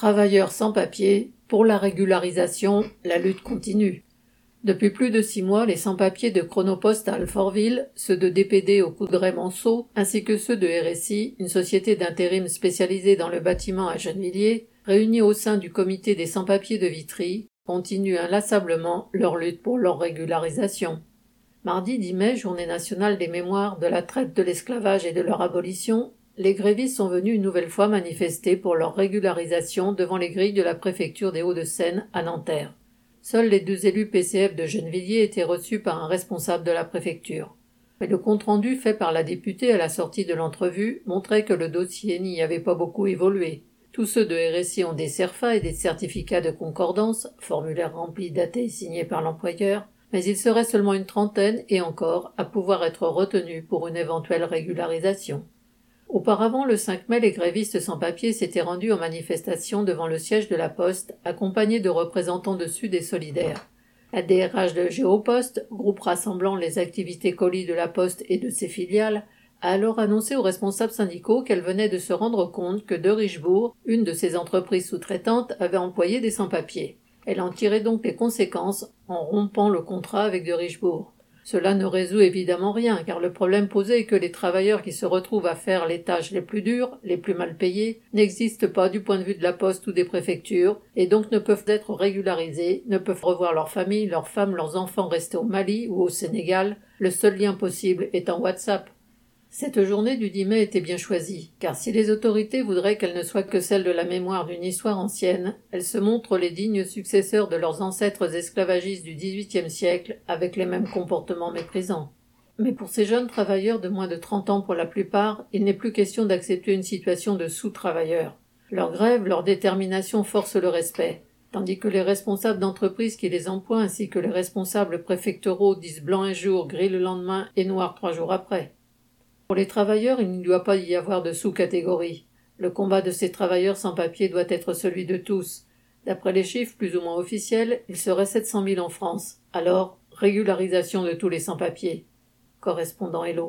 Travailleurs sans papier, pour la régularisation, la lutte continue. Depuis plus de six mois, les sans-papiers de Chronopost à Alfortville, ceux de DPD au Coudray-Manceau, ainsi que ceux de RSI, une société d'intérim spécialisée dans le bâtiment à Gennevilliers, réunis au sein du comité des sans-papiers de Vitry, continuent inlassablement leur lutte pour leur régularisation. Mardi 10 mai, journée nationale des mémoires de la traite de l'esclavage et de leur abolition, les grévistes sont venus une nouvelle fois manifester pour leur régularisation devant les grilles de la préfecture des Hauts-de-Seine à Nanterre. Seuls les deux élus PCF de Gennevilliers étaient reçus par un responsable de la préfecture. Mais le compte-rendu fait par la députée à la sortie de l'entrevue montrait que le dossier n'y avait pas beaucoup évolué. Tous ceux de RSI ont des CERFA et des certificats de concordance, formulaires remplis, datés et signés par l'employeur, mais il serait seulement une trentaine et encore à pouvoir être retenus pour une éventuelle régularisation. Auparavant, le 5 mai, les grévistes sans papier s'étaient rendus en manifestation devant le siège de la Poste, accompagnés de représentants de Sud et Solidaires. La DRH de Géopost, groupe rassemblant les activités colis de la Poste et de ses filiales, a alors annoncé aux responsables syndicaux qu'elle venait de se rendre compte que de Richebourg, une de ses entreprises sous-traitantes, avait employé des sans-papiers. Elle en tirait donc les conséquences en rompant le contrat avec de Richebourg. Cela ne résout évidemment rien, car le problème posé est que les travailleurs qui se retrouvent à faire les tâches les plus dures, les plus mal payées, n'existent pas du point de vue de la poste ou des préfectures, et donc ne peuvent être régularisés, ne peuvent revoir leurs familles, leurs femmes, leurs enfants restés au Mali ou au Sénégal, le seul lien possible étant WhatsApp. Cette journée du 10 mai était bien choisie, car si les autorités voudraient qu'elle ne soit que celle de la mémoire d'une histoire ancienne, elles se montrent les dignes successeurs de leurs ancêtres esclavagistes du XVIIIe siècle, avec les mêmes comportements méprisants. Mais pour ces jeunes travailleurs de moins de trente ans pour la plupart, il n'est plus question d'accepter une situation de sous-travailleurs. Leur grève, leur détermination forcent le respect, tandis que les responsables d'entreprises qui les emploient ainsi que les responsables préfectoraux disent blanc un jour, gris le lendemain et noir trois jours après. Pour les travailleurs, il ne doit pas y avoir de sous-catégorie. Le combat de ces travailleurs sans papier doit être celui de tous. D'après les chiffres plus ou moins officiels, il serait 700 000 en France. Alors, régularisation de tous les sans-papiers. Correspondant Hello.